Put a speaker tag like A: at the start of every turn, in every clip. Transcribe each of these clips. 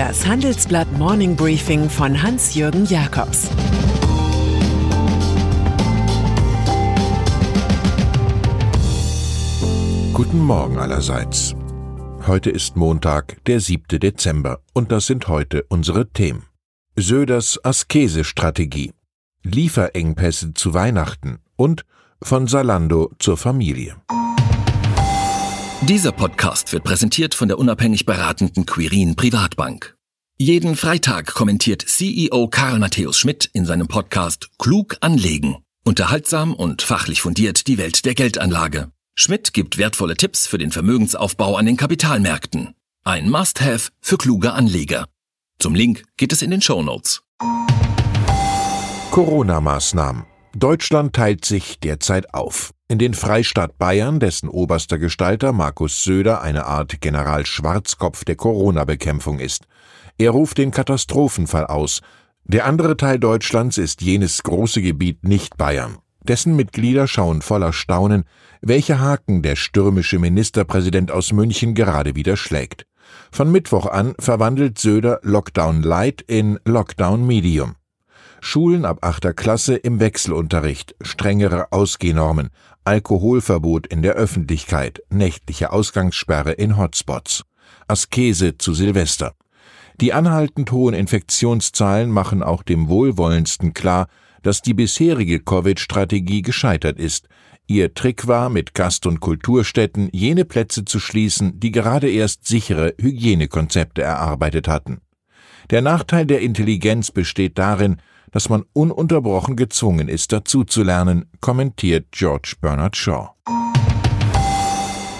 A: Das Handelsblatt Morning Briefing von Hans-Jürgen Jakobs
B: Guten Morgen allerseits. Heute ist Montag, der 7. Dezember, und das sind heute unsere Themen. Söders Askese-Strategie, Lieferengpässe zu Weihnachten und von Salando zur Familie.
C: Dieser Podcast wird präsentiert von der unabhängig beratenden Quirin Privatbank. Jeden Freitag kommentiert CEO Karl Matthäus Schmidt in seinem Podcast Klug anlegen. Unterhaltsam und fachlich fundiert die Welt der Geldanlage. Schmidt gibt wertvolle Tipps für den Vermögensaufbau an den Kapitalmärkten. Ein Must-Have für kluge Anleger. Zum Link geht es in den Show Notes.
B: Corona-Maßnahmen. Deutschland teilt sich derzeit auf. In den Freistaat Bayern, dessen oberster Gestalter Markus Söder eine Art General Schwarzkopf der Corona-Bekämpfung ist. Er ruft den Katastrophenfall aus. Der andere Teil Deutschlands ist jenes große Gebiet nicht Bayern. Dessen Mitglieder schauen voller Staunen, welche Haken der stürmische Ministerpräsident aus München gerade wieder schlägt. Von Mittwoch an verwandelt Söder Lockdown Light in Lockdown Medium. Schulen ab achter Klasse im Wechselunterricht, strengere Ausgehnormen, Alkoholverbot in der Öffentlichkeit, nächtliche Ausgangssperre in Hotspots, Askese zu Silvester. Die anhaltend hohen Infektionszahlen machen auch dem Wohlwollendsten klar, dass die bisherige Covid-Strategie gescheitert ist. Ihr Trick war, mit Gast- und Kulturstätten jene Plätze zu schließen, die gerade erst sichere Hygienekonzepte erarbeitet hatten. Der Nachteil der Intelligenz besteht darin, dass man ununterbrochen gezwungen ist, dazuzulernen, kommentiert George Bernard Shaw.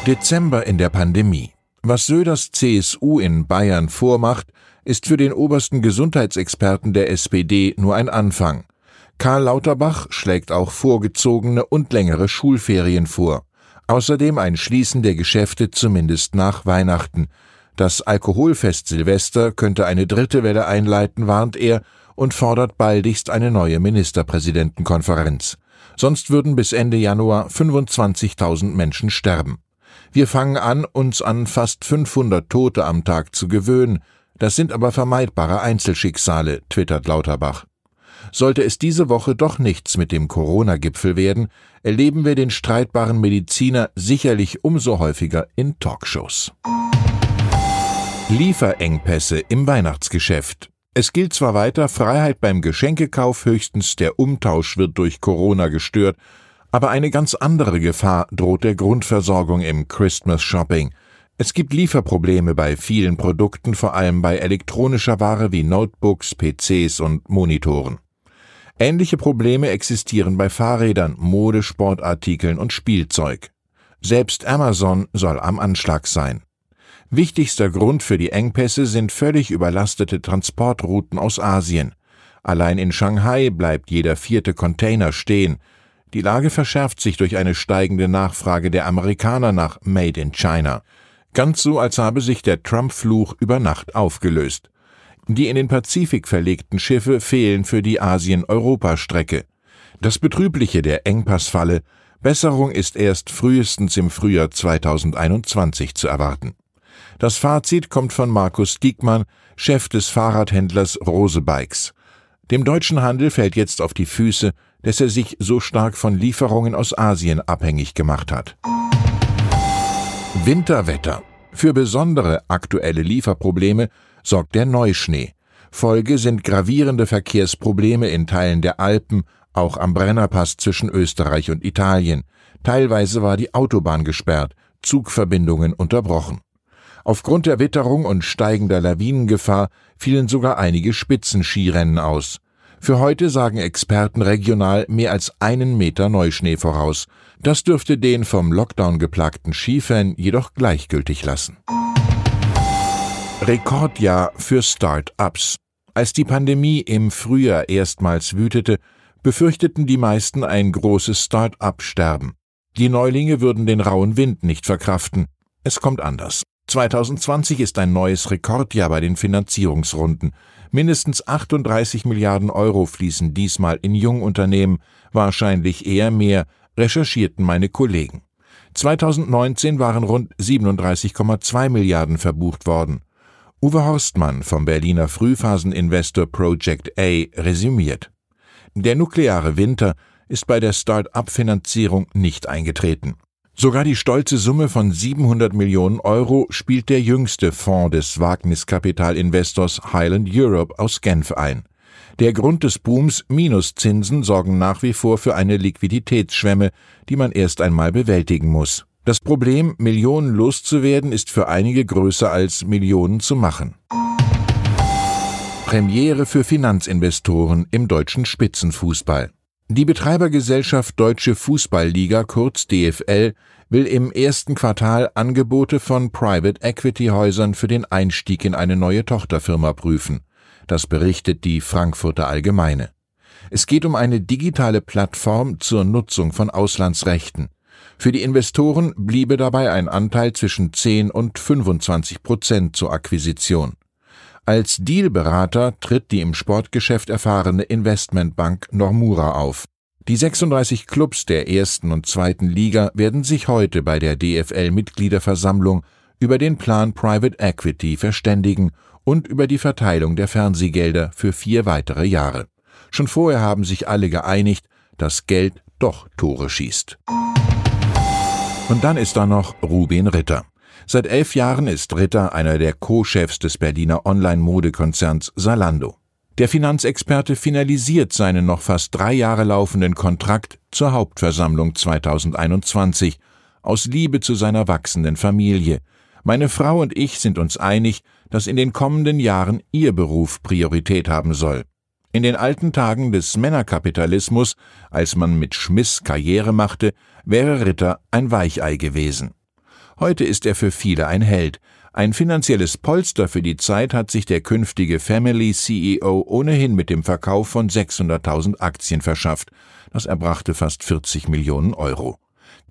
B: Dezember in der Pandemie. Was Söders CSU in Bayern vormacht, ist für den obersten Gesundheitsexperten der SPD nur ein Anfang. Karl Lauterbach schlägt auch vorgezogene und längere Schulferien vor. Außerdem ein Schließen der Geschäfte zumindest nach Weihnachten. Das Alkoholfest Silvester könnte eine dritte Welle einleiten, warnt er und fordert baldigst eine neue Ministerpräsidentenkonferenz. Sonst würden bis Ende Januar 25.000 Menschen sterben. Wir fangen an, uns an fast 500 Tote am Tag zu gewöhnen. Das sind aber vermeidbare Einzelschicksale, twittert Lauterbach. Sollte es diese Woche doch nichts mit dem Corona-Gipfel werden, erleben wir den streitbaren Mediziner sicherlich umso häufiger in Talkshows. Lieferengpässe im Weihnachtsgeschäft. Es gilt zwar weiter, Freiheit beim Geschenkekauf, höchstens der Umtausch wird durch Corona gestört, aber eine ganz andere Gefahr droht der Grundversorgung im Christmas Shopping. Es gibt Lieferprobleme bei vielen Produkten, vor allem bei elektronischer Ware wie Notebooks, PCs und Monitoren. Ähnliche Probleme existieren bei Fahrrädern, Modesportartikeln und Spielzeug. Selbst Amazon soll am Anschlag sein. Wichtigster Grund für die Engpässe sind völlig überlastete Transportrouten aus Asien. Allein in Shanghai bleibt jeder vierte Container stehen. Die Lage verschärft sich durch eine steigende Nachfrage der Amerikaner nach Made in China. Ganz so, als habe sich der Trump-Fluch über Nacht aufgelöst. Die in den Pazifik verlegten Schiffe fehlen für die Asien-Europa-Strecke. Das Betrübliche der Engpassfalle, Besserung ist erst frühestens im Frühjahr 2021 zu erwarten. Das Fazit kommt von Markus Diekmann, Chef des Fahrradhändlers Rose Bikes. Dem deutschen Handel fällt jetzt auf die Füße, dass er sich so stark von Lieferungen aus Asien abhängig gemacht hat. Winterwetter. Für besondere aktuelle Lieferprobleme sorgt der Neuschnee. Folge sind gravierende Verkehrsprobleme in Teilen der Alpen, auch am Brennerpass zwischen Österreich und Italien. Teilweise war die Autobahn gesperrt, Zugverbindungen unterbrochen. Aufgrund der Witterung und steigender Lawinengefahr fielen sogar einige Spitzenskirennen aus. Für heute sagen Experten regional mehr als einen Meter Neuschnee voraus. Das dürfte den vom Lockdown geplagten Skifan jedoch gleichgültig lassen. Rekordjahr für Start-ups. Als die Pandemie im Frühjahr erstmals wütete, befürchteten die meisten ein großes Start-up-Sterben. Die Neulinge würden den rauen Wind nicht verkraften. Es kommt anders. 2020 ist ein neues Rekordjahr bei den Finanzierungsrunden. Mindestens 38 Milliarden Euro fließen diesmal in Jungunternehmen, wahrscheinlich eher mehr, recherchierten meine Kollegen. 2019 waren rund 37,2 Milliarden verbucht worden. Uwe Horstmann vom Berliner Frühphaseninvestor Project A resümiert. Der nukleare Winter ist bei der Start-up-Finanzierung nicht eingetreten. Sogar die stolze Summe von 700 Millionen Euro spielt der jüngste Fonds des Wagniskapitalinvestors Highland Europe aus Genf ein. Der Grund des Booms Minuszinsen sorgen nach wie vor für eine Liquiditätsschwemme, die man erst einmal bewältigen muss. Das Problem, Millionen loszuwerden, ist für einige größer als Millionen zu machen. Premiere für Finanzinvestoren im deutschen Spitzenfußball. Die Betreibergesellschaft Deutsche Fußballliga kurz DFL will im ersten Quartal Angebote von Private Equity Häusern für den Einstieg in eine neue Tochterfirma prüfen. Das berichtet die Frankfurter Allgemeine. Es geht um eine digitale Plattform zur Nutzung von Auslandsrechten. Für die Investoren bliebe dabei ein Anteil zwischen 10 und 25 Prozent zur Akquisition. Als Dealberater tritt die im Sportgeschäft erfahrene Investmentbank Normura auf. Die 36 Clubs der ersten und zweiten Liga werden sich heute bei der DFL-Mitgliederversammlung über den Plan Private Equity verständigen und über die Verteilung der Fernsehgelder für vier weitere Jahre. Schon vorher haben sich alle geeinigt, dass Geld doch Tore schießt. Und dann ist da noch Rubin Ritter. Seit elf Jahren ist Ritter einer der Co-Chefs des Berliner Online-Modekonzerns Salando. Der Finanzexperte finalisiert seinen noch fast drei Jahre laufenden Kontrakt zur Hauptversammlung 2021 aus Liebe zu seiner wachsenden Familie. Meine Frau und ich sind uns einig, dass in den kommenden Jahren ihr Beruf Priorität haben soll. In den alten Tagen des Männerkapitalismus, als man mit Schmiss Karriere machte, wäre Ritter ein Weichei gewesen. Heute ist er für viele ein Held. Ein finanzielles Polster für die Zeit hat sich der künftige Family CEO ohnehin mit dem Verkauf von 600.000 Aktien verschafft. Das erbrachte fast 40 Millionen Euro.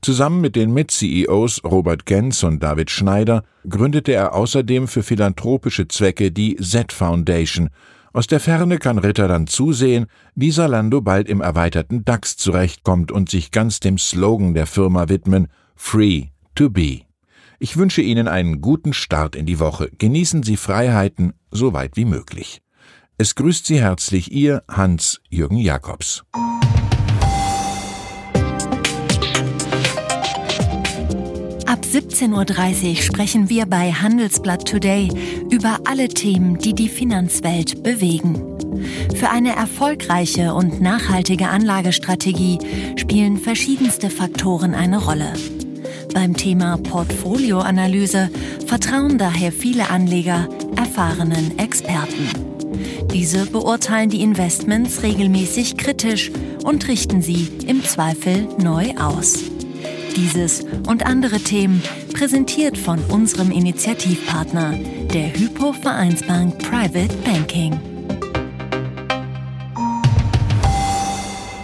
B: Zusammen mit den Mit-CEOs Robert Gens und David Schneider gründete er außerdem für philanthropische Zwecke die Z Foundation. Aus der Ferne kann Ritter dann zusehen, wie Salando bald im erweiterten DAX zurechtkommt und sich ganz dem Slogan der Firma widmen Free to be. Ich wünsche Ihnen einen guten Start in die Woche. Genießen Sie Freiheiten so weit wie möglich. Es grüßt Sie herzlich Ihr Hans-Jürgen Jakobs.
D: Ab 17.30 Uhr sprechen wir bei Handelsblatt Today über alle Themen, die die Finanzwelt bewegen. Für eine erfolgreiche und nachhaltige Anlagestrategie spielen verschiedenste Faktoren eine Rolle. Beim Thema Portfolioanalyse vertrauen daher viele Anleger erfahrenen Experten. Diese beurteilen die Investments regelmäßig kritisch und richten sie im Zweifel neu aus. Dieses und andere Themen präsentiert von unserem Initiativpartner, der Hypo Vereinsbank Private Banking.